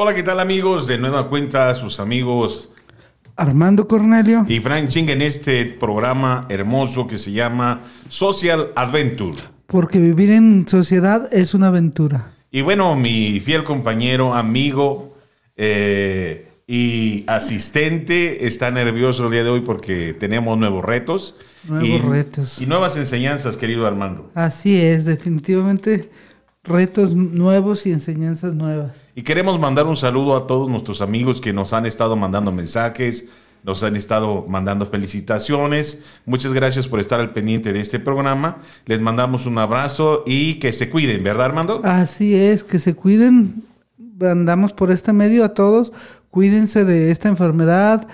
Hola, ¿qué tal amigos? De nueva cuenta, sus amigos Armando Cornelio y Frank Ching en este programa hermoso que se llama Social Adventure. Porque vivir en sociedad es una aventura. Y bueno, mi fiel compañero, amigo eh, y asistente está nervioso el día de hoy porque tenemos nuevos retos. Nuevos y, retos. Y nuevas enseñanzas, querido Armando. Así es, definitivamente retos nuevos y enseñanzas nuevas. Y queremos mandar un saludo a todos nuestros amigos que nos han estado mandando mensajes, nos han estado mandando felicitaciones. Muchas gracias por estar al pendiente de este programa. Les mandamos un abrazo y que se cuiden, ¿verdad, Armando? Así es, que se cuiden. Andamos por este medio a todos. Cuídense de esta enfermedad.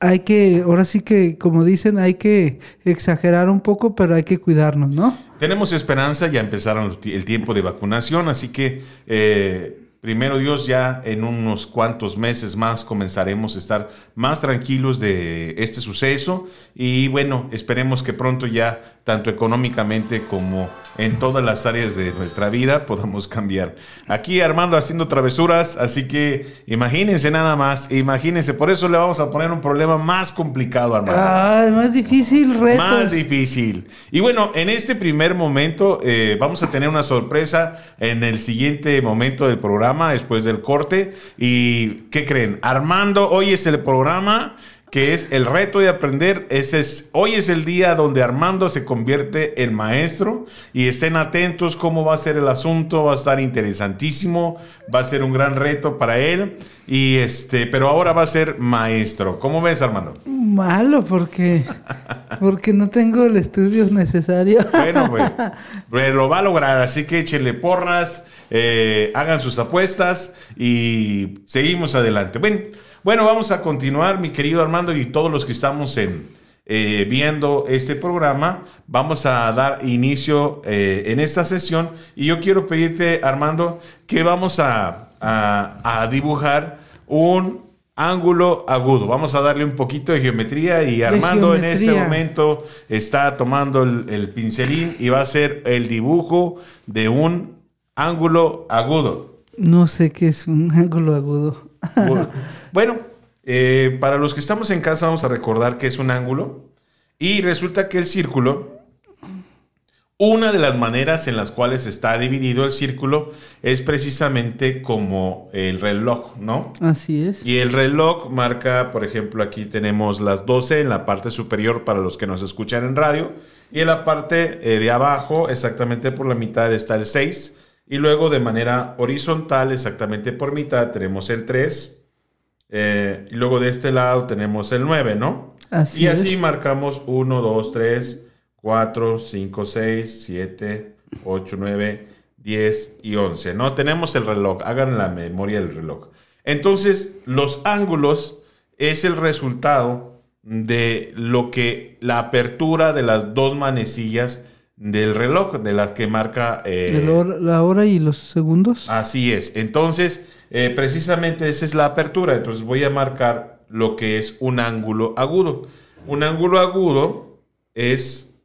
Hay que, ahora sí que, como dicen, hay que exagerar un poco, pero hay que cuidarnos, ¿no? Tenemos esperanza, ya empezaron el tiempo de vacunación, así que eh, primero Dios, ya en unos cuantos meses más comenzaremos a estar más tranquilos de este suceso y bueno, esperemos que pronto ya, tanto económicamente como en todas las áreas de nuestra vida, podamos cambiar. Aquí Armando haciendo travesuras, así que imagínense nada más, imagínense, por eso le vamos a poner un problema más complicado, Armando. Ah, más difícil, retos. Más difícil. Y bueno, en este primer momento eh, vamos a tener una sorpresa en el siguiente momento del programa, después del corte. ¿Y qué creen? Armando, hoy es el programa que es el reto de aprender. Ese es, hoy es el día donde Armando se convierte en maestro y estén atentos cómo va a ser el asunto, va a estar interesantísimo, va a ser un gran reto para él y este, pero ahora va a ser maestro. ¿Cómo ves, Armando? Malo porque porque no tengo el estudio necesario. Bueno, pues, pues lo va a lograr, así que échenle porras, eh, hagan sus apuestas y seguimos adelante. Bueno, bueno, vamos a continuar, mi querido Armando, y todos los que estamos en, eh, viendo este programa. Vamos a dar inicio eh, en esta sesión. Y yo quiero pedirte, Armando, que vamos a, a, a dibujar un ángulo agudo. Vamos a darle un poquito de geometría y Armando en este momento está tomando el, el, pincelín y va a hacer el dibujo de un ángulo agudo. No sé qué es un ángulo agudo. Bueno, eh, para los que estamos en casa vamos a recordar que es un ángulo y resulta que el círculo, una de las maneras en las cuales está dividido el círculo es precisamente como el reloj, ¿no? Así es. Y el reloj marca, por ejemplo, aquí tenemos las 12 en la parte superior para los que nos escuchan en radio y en la parte eh, de abajo, exactamente por la mitad está el 6 y luego de manera horizontal, exactamente por mitad, tenemos el 3 eh, y luego de este lado tenemos el 9, ¿no? Así y así es. marcamos 1, 2, 3, 4, 5, 6, 7, 8, 9, 10 y 11, ¿no? Tenemos el reloj, hagan la memoria del reloj. Entonces, los ángulos es el resultado de lo que la apertura de las dos manecillas del reloj, de las que marca... Eh, hora, la hora y los segundos. Así es. Entonces, eh, precisamente esa es la apertura. Entonces voy a marcar lo que es un ángulo agudo. Un ángulo agudo es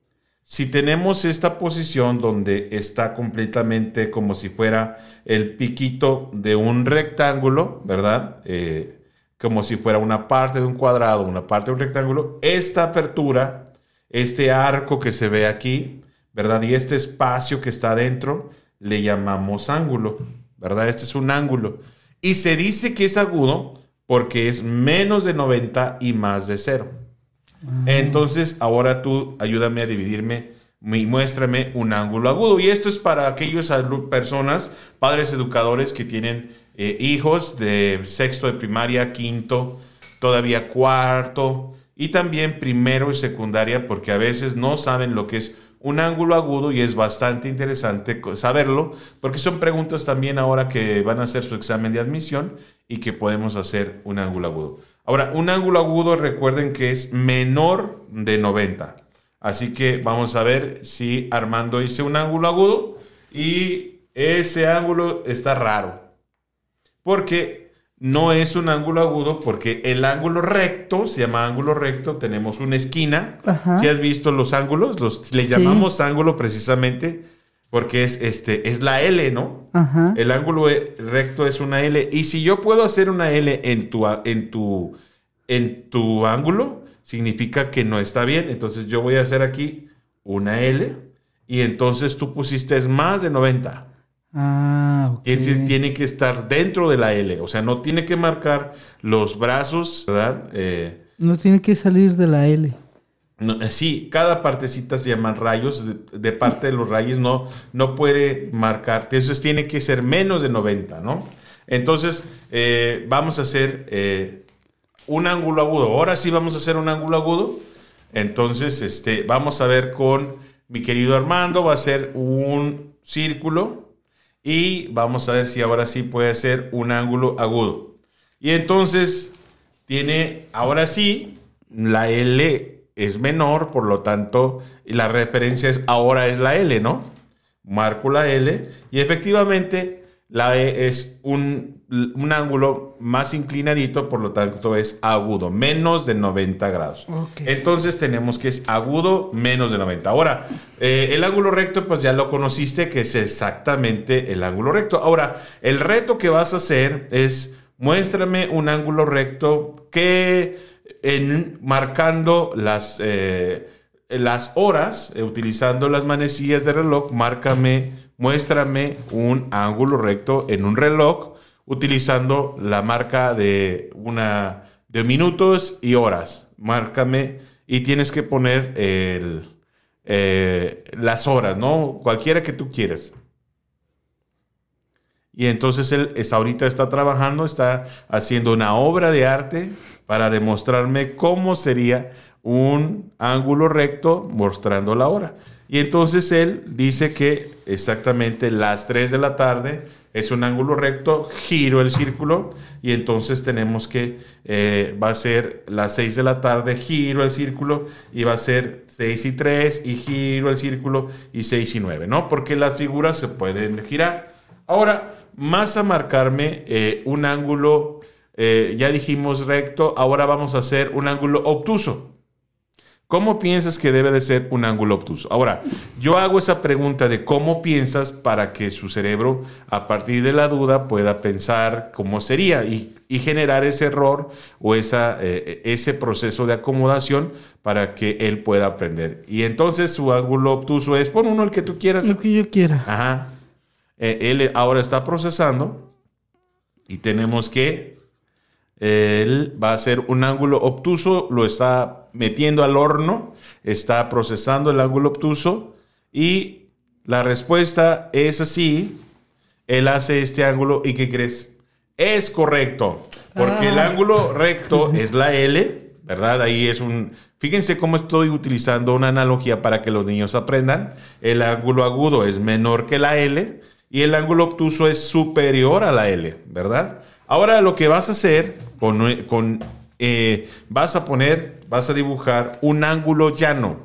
si tenemos esta posición donde está completamente como si fuera el piquito de un rectángulo, ¿verdad? Eh, como si fuera una parte de un cuadrado, una parte de un rectángulo. Esta apertura, este arco que se ve aquí, ¿verdad? Y este espacio que está adentro, le llamamos ángulo, ¿verdad? Este es un ángulo. Y se dice que es agudo porque es menos de 90 y más de cero. Entonces, ahora tú ayúdame a dividirme y muéstrame un ángulo agudo. Y esto es para aquellas personas, padres educadores que tienen eh, hijos de sexto de primaria, quinto, todavía cuarto y también primero y secundaria porque a veces no saben lo que es un ángulo agudo y es bastante interesante saberlo porque son preguntas también ahora que van a hacer su examen de admisión y que podemos hacer un ángulo agudo. Ahora, un ángulo agudo recuerden que es menor de 90. Así que vamos a ver si Armando hice un ángulo agudo y ese ángulo está raro. Porque no es un ángulo agudo, porque el ángulo recto, se llama ángulo recto, tenemos una esquina. Si has visto los ángulos, los, le llamamos ángulo precisamente porque es, este, es la L, ¿no? Ajá. El ángulo e- recto es una L. Y si yo puedo hacer una L en tu, en tu, en tu ángulo, significa que no está bien. Entonces yo voy a hacer aquí una L. Y entonces tú pusiste más de 90. Ah, ok. Tiene, tiene que estar dentro de la L. O sea, no tiene que marcar los brazos, ¿verdad? Eh, No tiene que salir de la L. no, eh, sí, cada partecita se llaman rayos. De, de parte de los rayos no, no puede marcar. Entonces tiene que ser menos de 90, ¿no? Entonces eh, vamos a hacer eh, un ángulo agudo. Ahora sí vamos a hacer un ángulo agudo. Entonces este, vamos a ver con mi querido Armando. Va a ser un círculo. Y vamos a ver si ahora sí puede ser un ángulo agudo. Y entonces tiene, ahora sí, la L es menor, por lo tanto, la referencia es ahora es la L, ¿no? Marco la L y efectivamente la E es un, un ángulo más inclinadito, por lo tanto es agudo, menos de 90 grados. Entonces tenemos que es agudo menos de 90. Ahora, eh, el ángulo recto, pues ya lo conociste, que es exactamente el ángulo recto. Ahora, el reto que vas a hacer es muéstrame un ángulo recto que en, marcando las, eh, las horas, eh, utilizando las manecillas de reloj, márcame, muéstrame un ángulo recto en un reloj utilizando la marca de una de minutos y horas. Márcame y tienes que poner el, eh, las horas, ¿no? Cualquiera que tú quieras. Y entonces él está, ahorita está trabajando, está haciendo una obra de arte para demostrarme cómo sería un ángulo recto mostrando la hora. Y entonces él dice que exactamente las 3 de la tarde es un ángulo recto, giro el círculo y entonces tenemos que, eh, va a ser las 6 de la tarde, giro el círculo y va a ser 6 y 3 y giro el círculo y 6 y 9, ¿no? Porque las figuras se pueden girar. Ahora, más a marcarme eh, un ángulo, eh, ya dijimos recto, ahora vamos a hacer un ángulo obtuso. ¿Cómo piensas que debe de ser un ángulo obtuso? Ahora, yo hago esa pregunta de cómo piensas para que su cerebro, a partir de la duda, pueda pensar cómo sería y, y generar ese error o esa, eh, ese proceso de acomodación para que él pueda aprender. Y entonces su ángulo obtuso es, pon uno el que tú quieras. Lo que yo quiera. Ajá. Eh, él ahora está procesando y tenemos que él va a hacer un ángulo obtuso, lo está metiendo al horno, está procesando el ángulo obtuso y la respuesta es así. Él hace este ángulo y ¿qué crees? Es correcto, porque el Ah. ángulo recto es la L, ¿verdad? Ahí es un... Fíjense cómo estoy utilizando una analogía para que los niños aprendan. El ángulo agudo es menor que la L y el ángulo obtuso es superior a la L, ¿verdad? Ahora lo que vas a hacer con, con, eh, vas a poner, vas a dibujar un ángulo llano,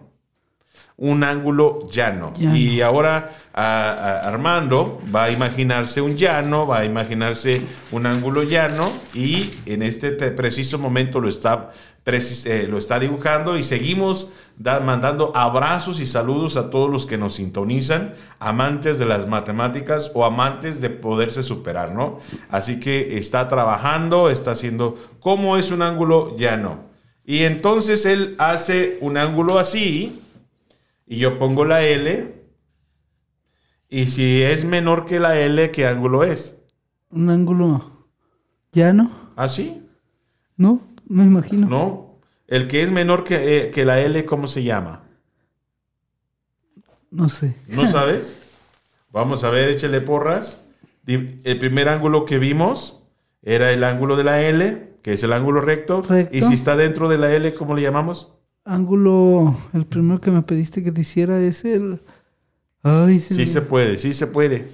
un ángulo llano. Llano. Y ahora a- a Armando va a imaginarse un llano, va a imaginarse un ángulo llano y en este te- preciso momento lo está, eh, lo está dibujando y seguimos da- mandando abrazos y saludos a todos los que nos sintonizan, amantes de las matemáticas o amantes de poderse superar, ¿no? Así que está trabajando, está haciendo cómo es un ángulo llano. Y entonces él hace un ángulo así y yo pongo la L. Y si es menor que la L, ¿qué ángulo es? Un ángulo llano. ¿Así? No, me imagino. ¿No? El que es menor que, eh, que la L, ¿cómo se llama? No sé. ¿No sabes? Vamos a ver, échale porras. El primer ángulo que vimos era el ángulo de la L, que es el ángulo recto. Recto. Y si está dentro de la L, ¿cómo le llamamos? Ángulo, el primero que me pediste que te hiciera es el... Ay, se Sí me- se puede, sí se puede.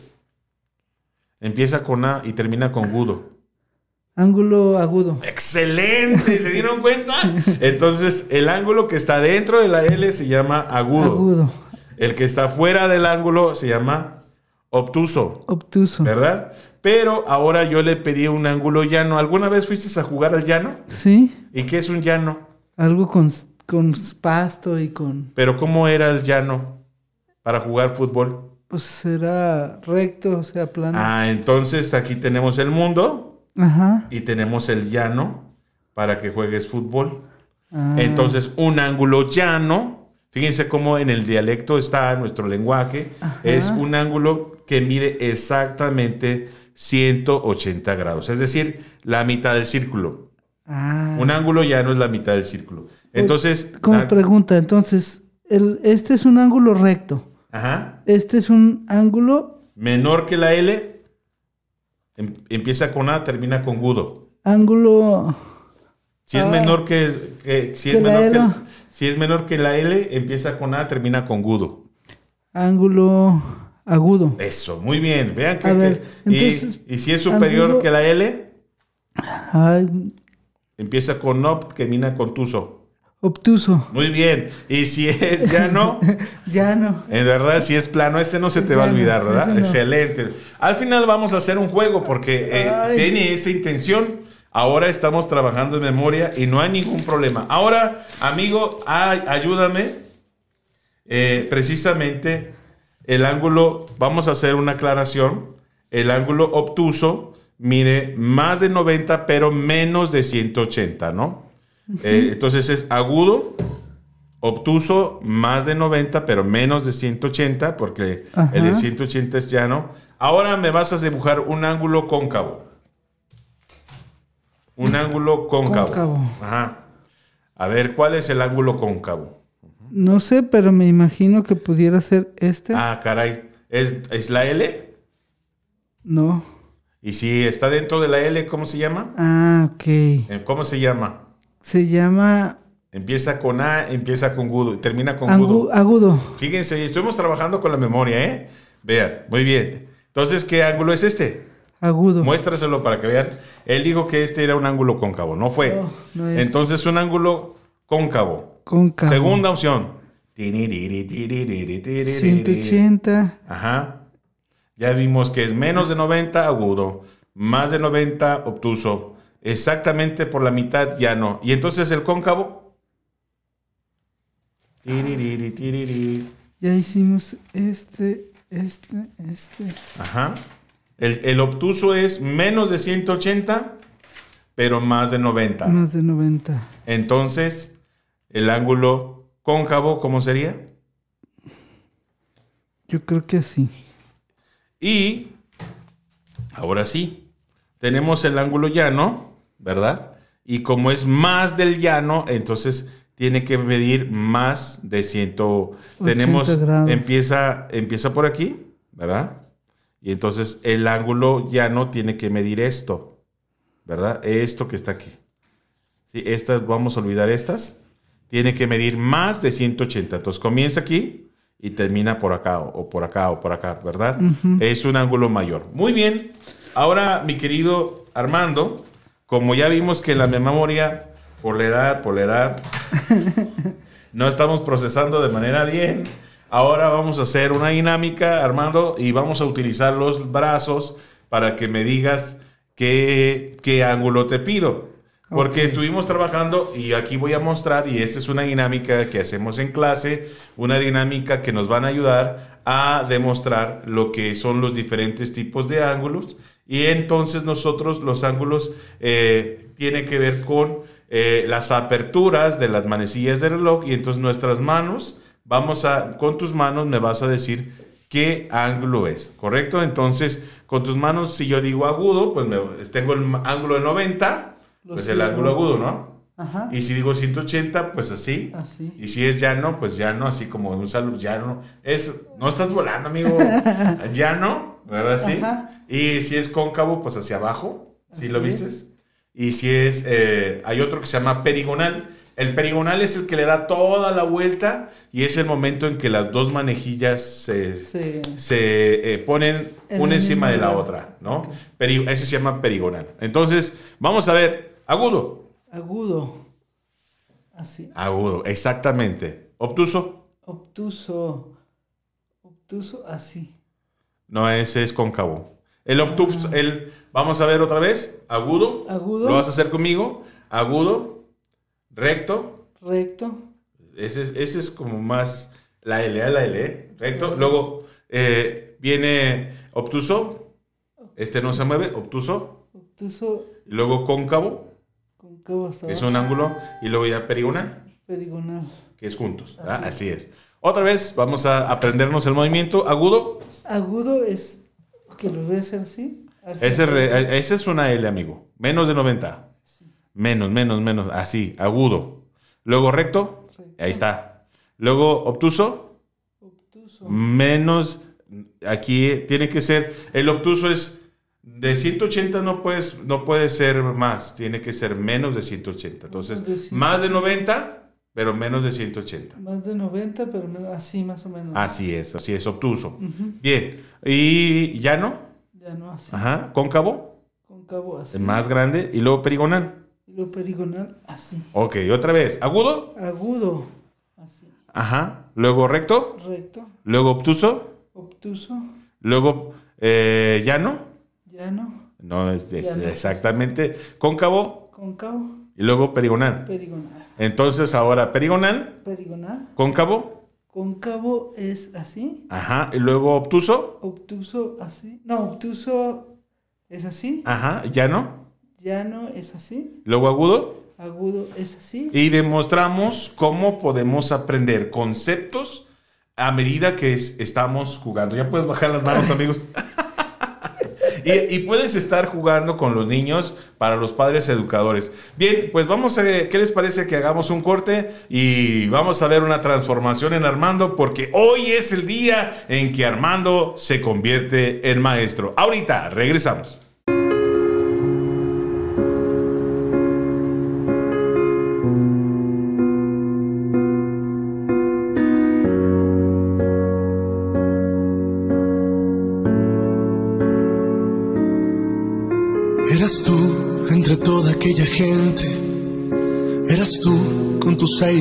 Empieza con A y termina con gudo. Ángulo agudo. ¡Excelente! ¿Se dieron cuenta? Entonces, el ángulo que está dentro de la L se llama agudo. Agudo. El que está fuera del ángulo se llama obtuso, Obtuso. ¿verdad? Pero ahora yo le pedí un ángulo llano. ¿Alguna vez fuiste a jugar al llano? Sí. ¿Y qué es un llano? Algo con, con pasto y con... Pero ¿cómo era el llano para jugar fútbol? Pues será recto, o sea, plano. Ah, entonces aquí tenemos el mundo Ajá. y tenemos el llano para que juegues fútbol. Ah, Entonces, un ángulo llano, fíjense cómo en el dialecto está nuestro lenguaje, Ajá. es un ángulo que mide exactamente 180 grados, es decir, la mitad del círculo. ah. Un ángulo llano es la mitad del círculo. Entonces, Como pregunta, entonces, el, este es un ángulo recto. ajá, Este es un ángulo, menor que la L, empieza con A, termina con gudo. ángulo, Si es Ah. menor que, que- si Que es la menor que, si es menor que la L, empieza con A, termina con gudo. ángulo agudo. Eso, muy bien. Vean que, ver, y- si es superior ángulo- que la L, Ay, empieza con op, termina con tuso. Obtuso. Muy bien. Y si es llano, Ya no. en verdad, si es plano, este no se te va a Llano, olvidar, ¿verdad? no. Excelente. Al final vamos a hacer un juego porque eh, tiene esa intención. Ahora estamos trabajando en memoria y no hay ningún problema. Ahora, amigo, ay, ayúdame. Eh, precisamente el ángulo, vamos a hacer una aclaración. El ángulo obtuso mide más de 90, pero menos de 180, ¿no? Eh, entonces es agudo, obtuso, más de 90, pero menos de 180, porque Ajá. el de 180 es llano. Ahora me vas a dibujar un ángulo cóncavo. Un ángulo cóncavo. Cóncavo. Ajá. A ver, ¿cuál es el ángulo cóncavo? No sé, pero me imagino que pudiera ser este. Ah, caray. ¿Es, es la L? No. Y si está dentro de la L, ¿cómo se llama? Ah, ok. Eh, ¿Cómo se llama? Se llama Empieza con A, empieza con gudo y termina con gudo. agudo. Fíjense, estuvimos trabajando con la memoria, ¿eh? Vean, muy bien. Entonces, ¿qué ángulo es este? Agudo. Muéstraselo para que vean. Él dijo que este era un ángulo cóncavo, no fue. No, no es. Entonces, un ángulo cóncavo. Cóncavo. Segunda opción. 180. Ajá. Ya vimos que es menos de 90 agudo, más de 90 obtuso, exactamente por la mitad llano. Y entonces el cóncavo. Tiririri, tiriri. Ya hicimos este, este, este. Ajá. El, el obtuso es menos de 180, pero más de 90. Más de 90. Entonces, el ángulo cóncavo, ¿cómo sería? Yo creo que así. Y ahora sí, tenemos el ángulo llano, ¿verdad? Y como es más del llano, entonces tiene que medir más de 100. Tenemos, grados. empieza, empieza por aquí, ¿verdad? Y entonces el ángulo llano tiene que medir esto, ¿verdad? Esto que está aquí. Sí, estas, vamos a olvidar estas. Tiene que medir más de 180. Entonces comienza aquí y termina por acá, o, o por acá, o por acá, ¿verdad? Es un ángulo mayor. Muy bien. Ahora, mi querido Armando, como ya vimos que la memoria, por la edad, por la edad, no estamos procesando de manera bien. Ahora vamos a hacer una dinámica, Armando, y vamos a utilizar los brazos para que me digas qué, qué ángulo te pido. Porque estuvimos trabajando y aquí voy a mostrar, y esta es una dinámica que hacemos en clase, una dinámica que nos van a ayudar a demostrar lo que son los diferentes tipos de ángulos. Y entonces nosotros los ángulos eh, tienen que ver con eh, las aperturas de las manecillas del reloj y entonces nuestras manos, vamos a, con tus manos me vas a decir qué ángulo es, ¿correcto? Entonces, con tus manos, si yo digo agudo, pues me- tengo el ángulo de 90, Lo pues el ángulo agudo, ¿no? Ajá. Y si digo 180, pues así. Así. Y si es llano, pues llano, así como un salud llano. Es, no estás volando, amigo. llano, ¿verdad? Sí. Ajá. Y si es cóncavo, pues hacia abajo. ¿Sí lo vistes? Y si es, eh, hay otro que se llama perigonal. El perigonal es el que le da toda la vuelta y es el momento en que las dos manejillas se, Sí. se eh, ponen En una encima de la otra, ¿no? Ok. Peri- ese se llama perigonal. Entonces, vamos a ver, agudo. Agudo. Así. Agudo, exactamente. Obtuso. Obtuso. Obtuso, así. No, ese es cóncavo. El obtuso, el, vamos a ver otra vez. Agudo. Agudo. Lo vas a hacer conmigo. Agudo. Recto. Recto. Ese es, ese es como más la L, la L. ¿eh? Recto. Luego, eh, viene obtuso, este no se mueve, obtuso, Obtuso, y luego cóncavo, que es un ángulo, y luego ya perigonal, Perigonal. que es juntos. ¿verdad? Así es. Otra vez vamos a aprendernos el movimiento agudo. Agudo es que lo voy a hacer así. así. Ese, re- ese es una L, amigo. Menos de 90. Menos, menos, menos. Así, agudo. Luego recto. Recto. Ahí está. Luego obtuso. Obtuso. Menos. Aquí tiene que ser. El obtuso es. De 180 no, puedes, no puede ser más. Tiene que ser menos de 180. Entonces, Menos de 180. más de 90, pero menos de 180. Más de 90, pero menos- así más o menos. Así es, así es, obtuso. Bien. Y llano. Ya no así. Ajá. Cóncavo. Cóncavo así. El más grande. Y luego perigonal. Y lo perigonal así. Ok, otra vez. Agudo. Agudo así. Ajá. Luego recto. Recto. Luego obtuso. Obtuso. Luego eh, llano. Llano. No, es, exactamente. Cóncavo. Cóncavo. Y luego perigonal. Perigonal. Entonces ahora perigonal. Perigonal. Cóncavo. Cóncavo es así. Ajá. Y luego obtuso. Obtuso así. No, obtuso es así. Ajá. Llano. Llano es así. Luego agudo. Agudo es así. Y demostramos cómo podemos aprender conceptos a medida que es- estamos jugando. Ya puedes bajar las manos, amigos. Y, puedes estar jugando con los niños para los padres educadores. Bien, pues vamos a, ¿qué les parece que hagamos un corte y vamos a ver una transformación en Armando? Porque hoy es el día en que Armando se convierte en maestro. Ahorita, regresamos.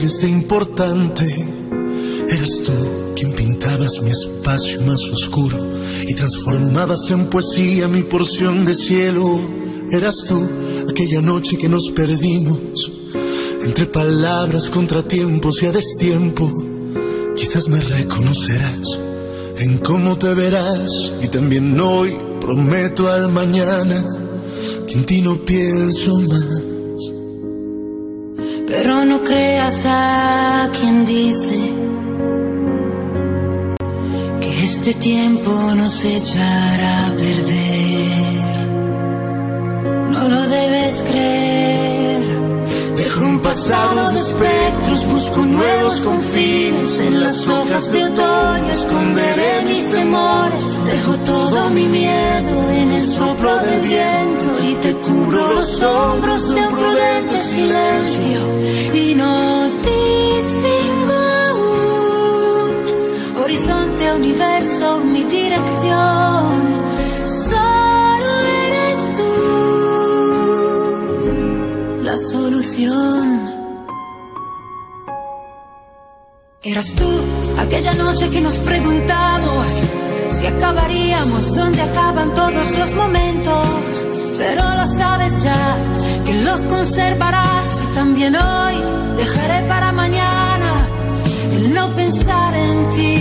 De importante, eras tú quien pintabas mi espacio más oscuro y transformabas en poesía mi porción de cielo, eras tú aquella noche que nos perdimos entre palabras, contratiempos y a destiempo, quizás me reconocerás en cómo te verás y también hoy prometo al mañana que en ti no pienso más. No creas a quien dice que este tiempo nos echará a perder. No lo debes creer. Un pasado de espectros, busco nuevos confines. En las hojas de otoño esconderé mis temores. Dejo todo mi miedo en el soplo del viento y te cubro los hombros de un prudente silencio. Y no distingo aún horizonte, universo, mi dirección. Eras tú aquella noche que nos preguntamos si acabaríamos donde acaban todos los momentos. Pero lo sabes ya que los conservarás y también hoy dejaré para mañana el no pensar en ti.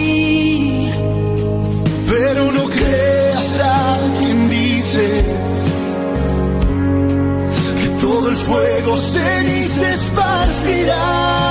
Fuego se esparcirá.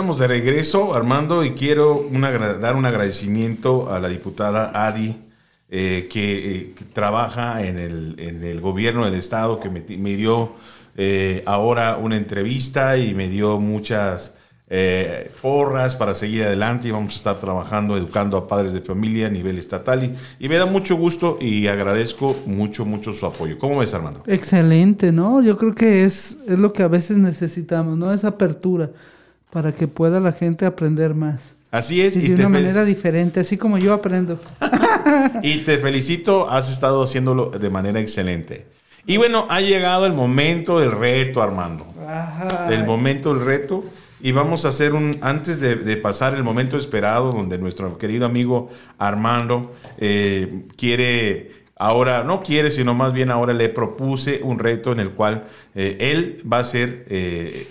Estamos de regreso, Armando, y quiero dar un agradecimiento a la diputada Adi, eh, que, eh, que trabaja en el, gobierno del estado, que me, dio eh, ahora una entrevista y me dio muchas porras para seguir adelante y vamos a estar trabajando, educando a padres de familia a nivel estatal y, y me da mucho gusto y agradezco mucho, mucho su apoyo. ¿Cómo ves, Armando? Excelente, ¿no? Yo creo que es, es lo que a veces necesitamos, ¿no? Esa apertura para que pueda la gente aprender más. Así es. Y de te una manera diferente, así como yo aprendo. Y te felicito, has estado haciéndolo de manera excelente. Y bueno, ha llegado el momento del reto, Armando. El momento del reto. Y vamos a hacer un, antes de, de pasar el momento esperado, donde nuestro querido amigo Armando eh, quiere, ahora, no quiere, sino más bien ahora le propuse un reto en el cual eh, él va a ser, eh,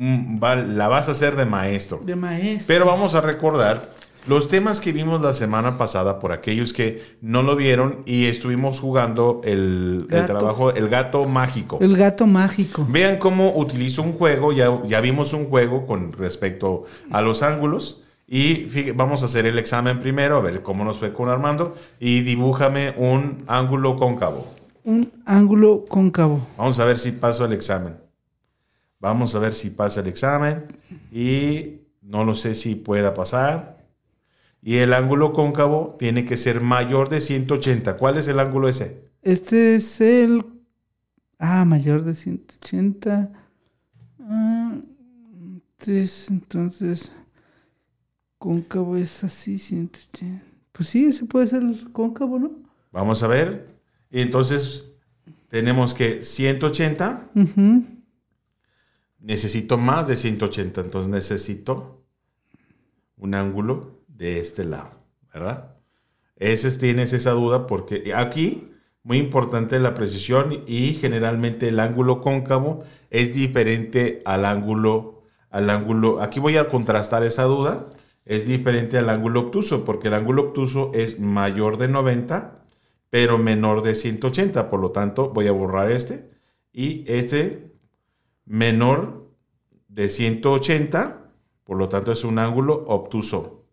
la vas a hacer de maestro. De maestro. Pero vamos a recordar los temas que vimos la semana pasada por aquellos que no lo vieron y estuvimos jugando el, trabajo, el gato mágico. El gato mágico. Vean cómo utilizo un juego, ya, ya vimos un juego con respecto a los ángulos. Y fíjate, vamos a hacer el examen primero, a ver cómo nos fue con Armando. Y dibújame un ángulo cóncavo. Un ángulo cóncavo. Vamos a ver si paso el examen. Vamos a ver si pasa el examen. Y no lo sé si pueda pasar. Y el ángulo cóncavo tiene que ser mayor de 180. ¿Cuál es el ángulo ese? Este es el... Ah, mayor de 180. Ah, entonces, entonces... Cóncavo es así, 180. Pues sí, ese puede ser el cóncavo, ¿no? Vamos a ver. Y entonces tenemos que 180. Ujú. Necesito más de 180. Entonces necesito un ángulo de este lado. ¿Verdad? Ese tienes esa duda porque aquí, muy importante la precisión y generalmente el ángulo cóncavo es diferente al ángulo, al ángulo, aquí voy a contrastar esa duda, es diferente al ángulo obtuso porque el ángulo obtuso es mayor de 90 pero menor de 180, por lo tanto voy a borrar este y este menor de 180, por lo tanto es un ángulo obtuso.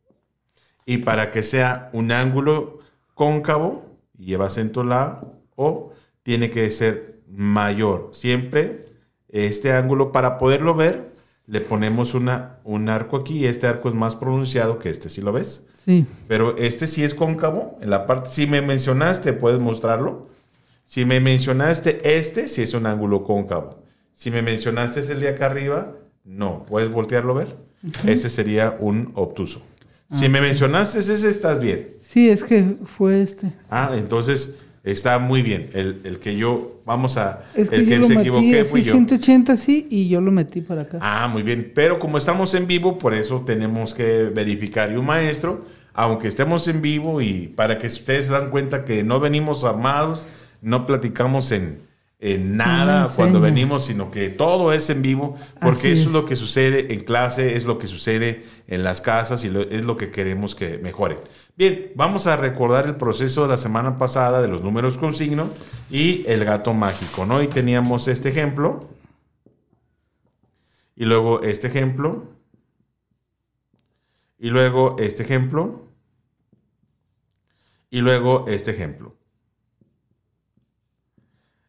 Y para que sea un ángulo cóncavo, y lleva acento la O, tiene que ser mayor. Siempre este ángulo, para poderlo ver, le ponemos una, un arco aquí, este arco es más pronunciado que este, ¿sí lo ves? Sí. Pero este sí es cóncavo. En la parte, si me mencionaste, puedes mostrarlo. Si me mencionaste este, sí es un ángulo cóncavo. Si me mencionaste el de acá arriba, no. ¿Puedes voltearlo a ver? Ese sería un obtuso. Si me mencionaste ese, estás bien. Sí, es que fue este. Ah, entonces está muy bien. El, el que yo, vamos a, Es que el yo que lo se metí equivoqué fui yo. 180 sí, y yo lo metí para acá. Ah, muy bien. Pero como estamos en vivo, por eso tenemos que verificar. Y un maestro, aunque estemos en vivo y para que ustedes se dan cuenta que no venimos armados, no platicamos en, en nada cuando venimos, sino que todo es en vivo, porque Así eso es. es. lo que sucede en clase, es lo que sucede en las casas y lo- es lo que queremos que mejore. Bien, vamos a recordar el proceso de la semana pasada de los números con signo y el gato mágico, ¿no? Y teníamos este ejemplo. Y luego este ejemplo. Y luego este ejemplo. Y luego este ejemplo.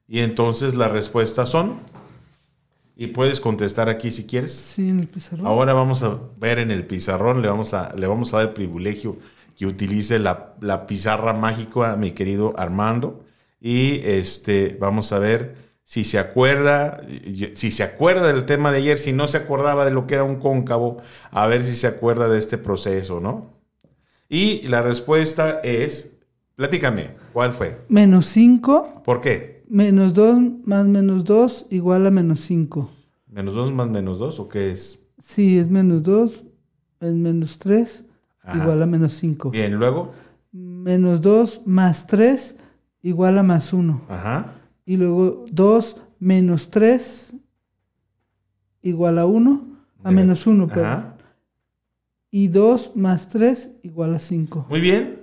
Y entonces las respuestas son. Y puedes contestar aquí si quieres. Sí, en el pizarrón. Ahora vamos a ver en el pizarrón, le vamos a, le vamos a dar el privilegio que utilice la, la pizarra mágica a mi querido Armando. Y este, vamos a ver si se acuerda, si se acuerda del tema de ayer, si no se acordaba de lo que era un cóncavo, a ver si se acuerda de este proceso, ¿no? Y la respuesta es, platícame, ¿cuál fue? Menos 5, ¿Por qué? Menos 2 más menos 2 igual a menos 5. ¿Menos 2 más menos 2 o qué es? Sí, es menos 2, es menos 3 Ajá. igual a menos 5. Bien, luego, Menos 2 más 3 igual a más 1. ajá, Y luego 2 menos 3 igual a 1, a menos 1, perdón. ajá. Y 2 más 3 igual a 5. Muy bien.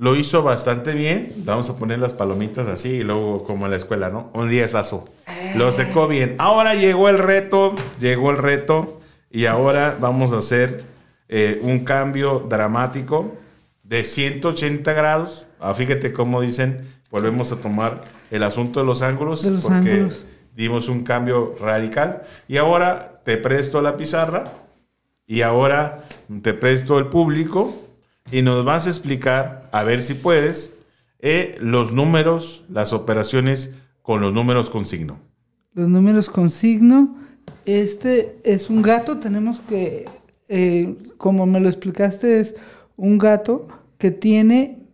Lo hizo bastante bien. Vamos a poner las palomitas así y luego como en la escuela, ¿no? Un diezazo. Lo secó bien. Ahora llegó el reto, llegó el reto Y ahora vamos a hacer eh, un cambio dramático de 180 grados. Ah, fíjate cómo dicen, volvemos a tomar el asunto de los ángulos, De los porque ángulos. dimos un cambio radical. Y ahora te presto la pizarra y ahora te presto el público y nos vas a explicar, a ver si puedes, eh, los números, las operaciones con los números con signo. Los números con signo. Este es un gato. Tenemos que, eh, como me lo explicaste, es un gato que tiene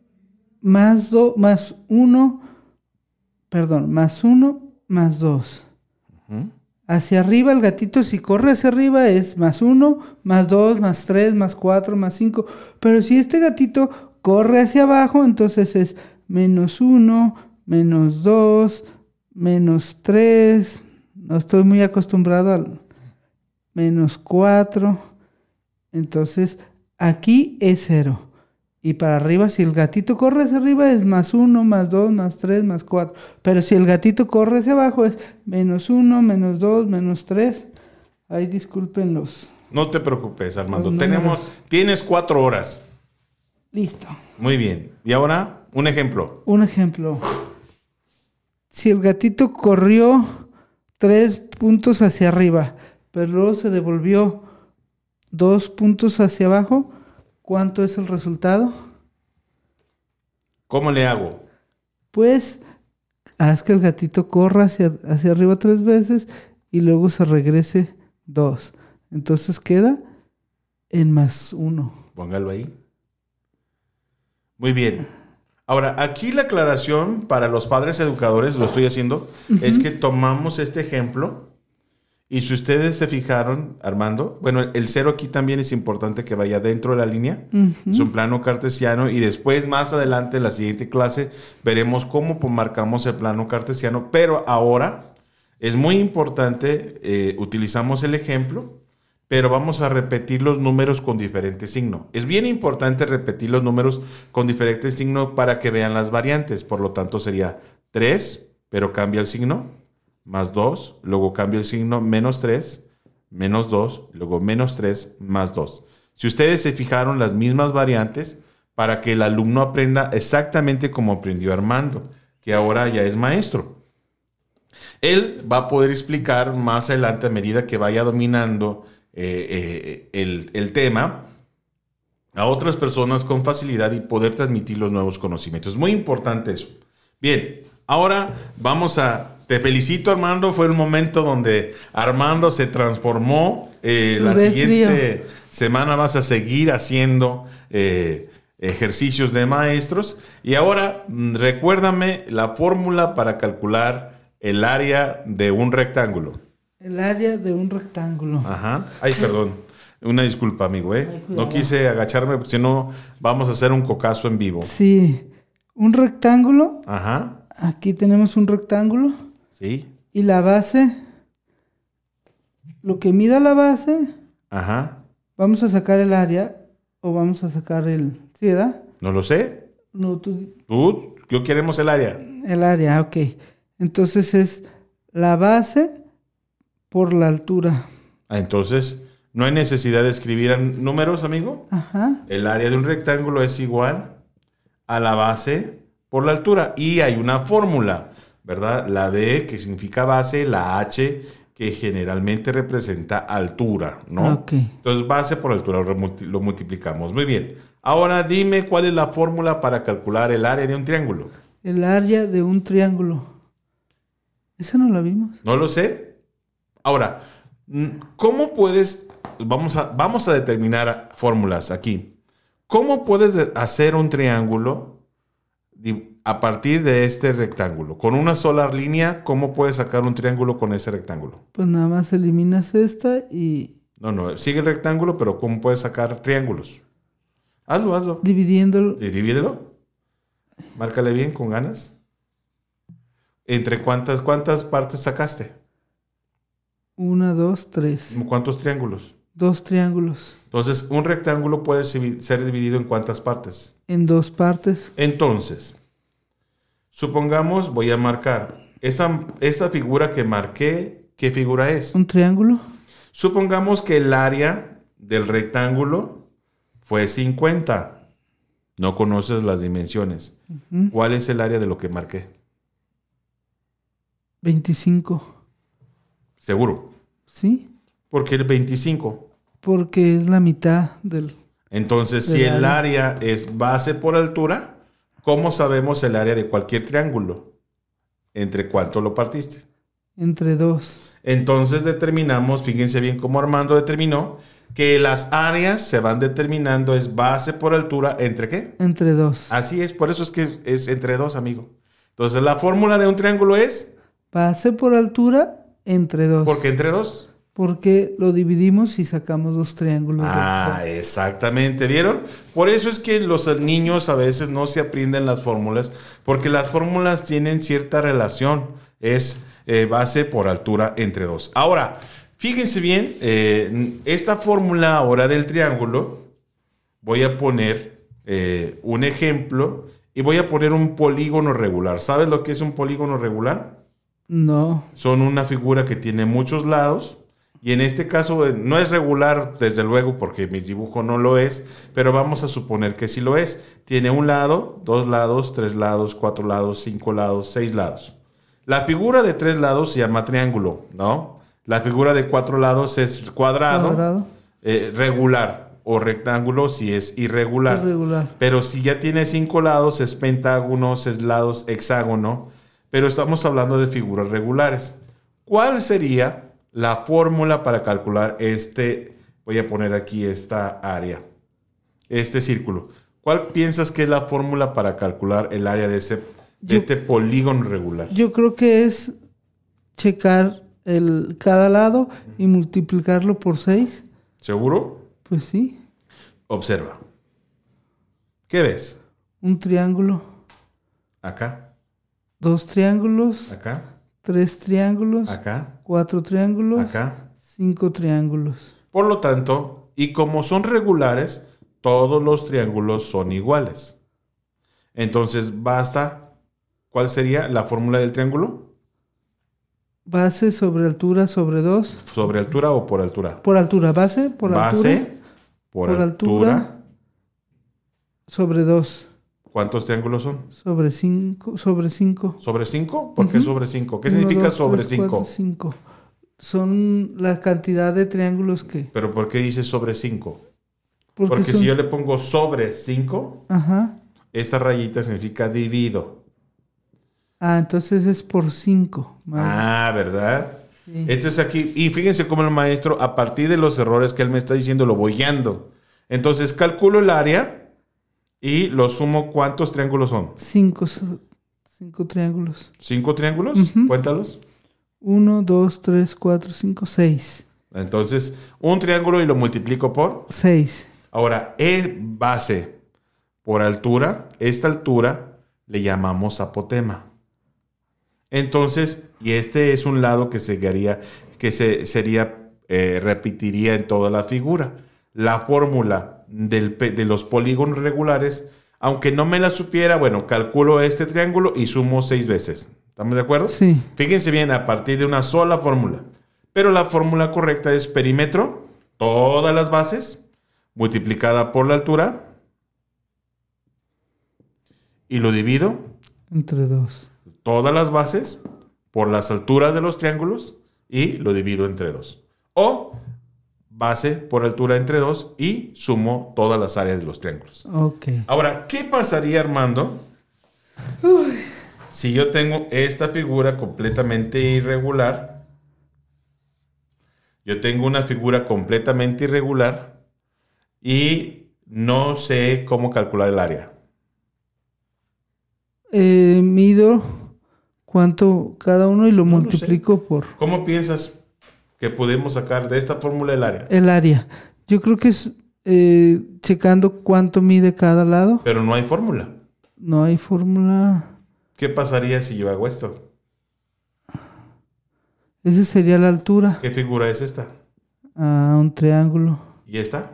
más do, más uno, perdón, más uno, más dos. Hacia arriba el gatito, si corre hacia arriba es más uno, más dos, más tres, más cuatro, más cinco. Pero si este gatito corre hacia abajo, entonces es menos uno, menos dos, menos tres. No estoy muy acostumbrado al menos cuatro. Entonces aquí es cero. Y para arriba, si el gatito corre hacia arriba, es más uno, más dos, más tres, más cuatro. Pero si el gatito corre hacia abajo, es menos uno, menos dos, menos tres. Ahí disculpen los. No te preocupes, Armando. Tenemos, tienes cuatro horas. Listo. Muy bien. Y ahora, un ejemplo. Un ejemplo. Si el gatito corrió tres puntos hacia arriba, pero luego se devolvió dos puntos hacia abajo, ¿cuánto es el resultado? ¿Cómo le hago? Pues haz que el gatito corra hacia, hacia arriba tres veces y luego se regrese dos. Entonces queda en más uno. Póngalo ahí. Muy bien. Ahora, aquí la aclaración para los padres educadores, lo estoy haciendo, es que tomamos este ejemplo y si ustedes se fijaron, Armando, bueno, el cero aquí también es importante que vaya dentro de la línea. Es un plano cartesiano y después, más adelante, en la siguiente clase, veremos cómo marcamos el plano cartesiano. Pero ahora es muy importante, eh, utilizamos el ejemplo, pero vamos a repetir los números con diferente signo. Es bien importante repetir los números con diferente signo para que vean las variantes. Por lo tanto, sería 3, pero cambia el signo, más 2, luego cambia el signo, menos 3, menos 2, luego menos 3, más 2. Si ustedes se fijaron las mismas variantes, para que el alumno aprenda exactamente como aprendió Armando, que ahora ya es maestro. Él va a poder explicar más adelante a medida que vaya dominando eh, eh, el, el tema a otras personas con facilidad y poder transmitir los nuevos conocimientos. Muy importante eso. Bien, ahora vamos a... Te felicito Armando, fue el momento donde Armando se transformó. Eh, la siguiente semana vas a seguir haciendo eh, ejercicios de maestros. Y ahora mm, recuérdame la fórmula para calcular el área de un rectángulo. El área de un rectángulo. Ajá. Ay, perdón. Una disculpa, amigo, ¿eh? Ay. No quise agacharme, porque si no, vamos a hacer un cocazo en vivo. Sí. Un rectángulo. Ajá. Aquí tenemos un rectángulo. Sí. Y la base. Lo que mida la base. Ajá. Vamos a sacar el área. O vamos a sacar el. ¿Sí, verdad? No lo sé. No, tú. Tú, yo queremos el área. El área, ok. Entonces es la base por la altura. Ah, Entonces, no hay necesidad de escribir números, amigo. Ajá. El área de un rectángulo es igual a la base por la altura. Y hay una fórmula, ¿verdad? La B, que significa base, la H, que generalmente representa altura, ¿no? Ok. Entonces, base por altura, lo multi- lo multiplicamos. Muy bien. Ahora dime cuál es la fórmula para calcular el área de un triángulo. El área de un triángulo. Esa no la vimos. No lo sé. Ahora, mm, ¿cómo puedes, vamos a, vamos a determinar fórmulas aquí. ¿Cómo puedes de- hacer un triángulo a partir de este rectángulo? Con una sola línea, ¿cómo puedes sacar un triángulo con ese rectángulo? Pues nada más eliminas esta y No, no, sigue el rectángulo, pero ¿cómo puedes sacar triángulos? Hazlo, hazlo. dividiéndolo. Y divídelo. Márcale bien, con ganas. ¿Entre cuántas, cuántas partes sacaste? Una, dos, tres. ¿Cuántos triángulos? Dos triángulos. Entonces, un rectángulo puede ser dividido en cuántas partes. En dos partes. Entonces, supongamos, voy a marcar esta, esta figura que marqué, ¿qué figura es? Un triángulo. Supongamos que el área del rectángulo fue 50. No conoces las dimensiones. ¿Cuál es el área de lo que marqué? 25. Seguro. ¿Sí? Porque el 25. Porque es la mitad del... Entonces, Del si el área es base por altura, ¿cómo sabemos el área de cualquier triángulo? ¿Entre cuánto lo partiste? Entre dos. Entonces determinamos, fíjense bien cómo Armando determinó, que las áreas se van determinando es base por altura entre qué? Entre dos. Así es, por eso es que es entre dos, amigo. Entonces la fórmula de un triángulo es, Base por altura entre dos. ¿por qué entre dos? Porque lo dividimos y sacamos dos triángulos. Ah, exactamente, ¿vieron? Por eso es que los niños a veces no se aprenden las fórmulas, porque las fórmulas tienen cierta relación, es eh, base por altura entre dos. Ahora, fíjense bien, eh, esta fórmula ahora del triángulo, voy a poner eh, un ejemplo y voy a poner un polígono regular. ¿Sabes lo que es un polígono regular? No. son una figura que tiene muchos lados. Y en este caso eh, no es regular, desde luego, porque mi dibujo no lo es, pero vamos a suponer que sí lo es. Tiene un lado, dos lados, tres lados, cuatro lados, cinco lados, seis lados. La figura de tres lados se llama triángulo, ¿no? La figura de cuatro lados es cuadrado, Cuadrado. eh, regular o rectángulo si es irregular. Irregular. Pero si ya tiene cinco lados, es pentágono, es lados, hexágono. Pero estamos hablando de figuras regulares. ¿Cuál sería la fórmula para calcular este? Voy a poner aquí esta área, este círculo. ¿Cuál piensas que es la fórmula para calcular el área de, ese, de Yo- este polígono regular? Yo creo que es checar el, cada lado y multiplicarlo por 6. ¿Seguro? Pues sí, Observa. ¿Qué ves? un triángulo, Acá, dos triángulos, acá, tres triángulos, acá, cuatro triángulos, acá. cinco triángulos. Por lo tanto, y como son regulares, todos los triángulos son iguales. Entonces, basta. ¿Cuál sería la fórmula del triángulo? Base sobre altura sobre 2. ¿Sobre altura o por altura? Por altura, base por Base altura por, por altura. altura. sobre 2. ¿Cuántos triángulos son? Sobre 5. Sobre 5. ¿Sobre 5? ¿Por qué sobre 5? ¿Qué significa sobre 5? 5. Son la cantidad de triángulos que. ¿Pero por qué dice sobre 5? Porque, Porque son- si yo le pongo sobre 5, Ajá. esta rayita significa divido. Ah, entonces es por 5. Ah, ¿verdad? Sí. Esto es aquí. Y fíjense cómo el maestro, a partir de los errores que él me está diciendo, lo voy guiando. Entonces calculo el área y lo sumo. ¿Cuántos triángulos son? 5 cinco triángulos. ¿Cinco triángulos? Cuéntalos. 1, 2, 3, 4, 5, 6. Entonces, un triángulo y lo multiplico por. 6. Ahora, es base por altura. Esta altura le llamamos apotema. Entonces, y este es un lado que seguiría, que se sería, eh, repetiría en toda la figura. La fórmula del de los polígonos regulares, aunque no me la supiera, bueno, calculo este triángulo y sumo seis veces. ¿Estamos de acuerdo? Sí. Fíjense bien, a partir de una sola fórmula. Pero la fórmula correcta es perímetro, todas las bases, multiplicada por la altura, y lo divido, Entre 2. todas las bases, por las alturas de los triángulos, y lo divido entre dos. O base por altura entre dos y sumo todas las áreas de los triángulos. Ok. Ahora, ¿qué pasaría, Armando? Si yo tengo esta figura completamente irregular, yo tengo una figura completamente irregular y no sé cómo calcular el área. Eh, mido cuánto cada uno y lo No lo multiplico por ¿Cómo piensas que podemos sacar de esta fórmula el área? el área. Yo creo que es eh, checando cuánto mide cada lado. Pero no hay fórmula. No hay fórmula. ¿Qué pasaría si yo hago esto? Esa sería la altura. ¿Qué figura es esta? Ah, un triángulo. ¿Y esta?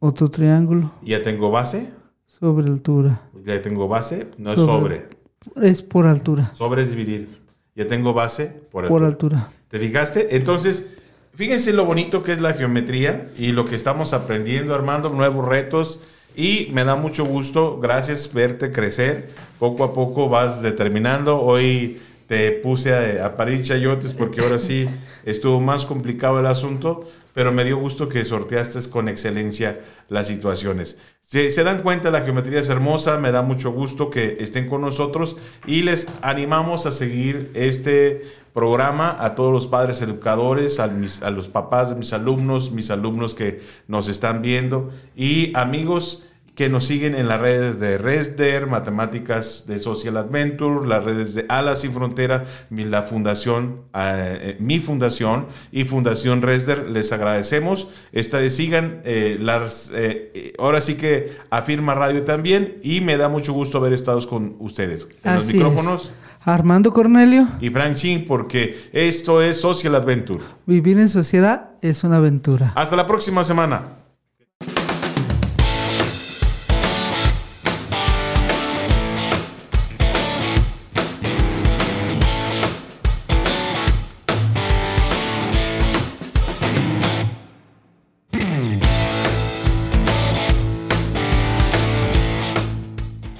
Otro triángulo. ¿Ya tengo base? Sobre altura. Ya tengo base, no es Sobre. sobre. Es por altura. Sobre es dividir. Ya tengo base por, Por altura. altura. ¿Te fijaste? Entonces, fíjense lo bonito que es la geometría y lo que estamos aprendiendo, Armando, nuevos retos. Y me da mucho gusto, gracias, verte crecer. Poco a poco vas determinando. Hoy te puse a, a parir chayotes porque ahora sí estuvo más complicado el asunto, pero me dio gusto que sorteaste con excelencia las situaciones. Se, se dan cuenta, la geometría es hermosa, me da mucho gusto que estén con nosotros y les animamos a seguir este programa a todos los padres educadores, a, a los papás de mis alumnos, mis alumnos que nos están viendo y amigos que nos siguen en las redes de RESDER, Matemáticas de Social Adventure, las redes de Alas y Frontera, mi, la fundación, eh, eh, mi fundación y Fundación RESDER. Les agradecemos. Esta, sigan eh, las, eh, ahora sí que afirma Radio también y me da mucho gusto haber estado con ustedes. En los micrófonos es. Armando Cornelio, y Frank Chin porque esto es Social Adventure. vivir en sociedad es una aventura. Hasta la próxima semana.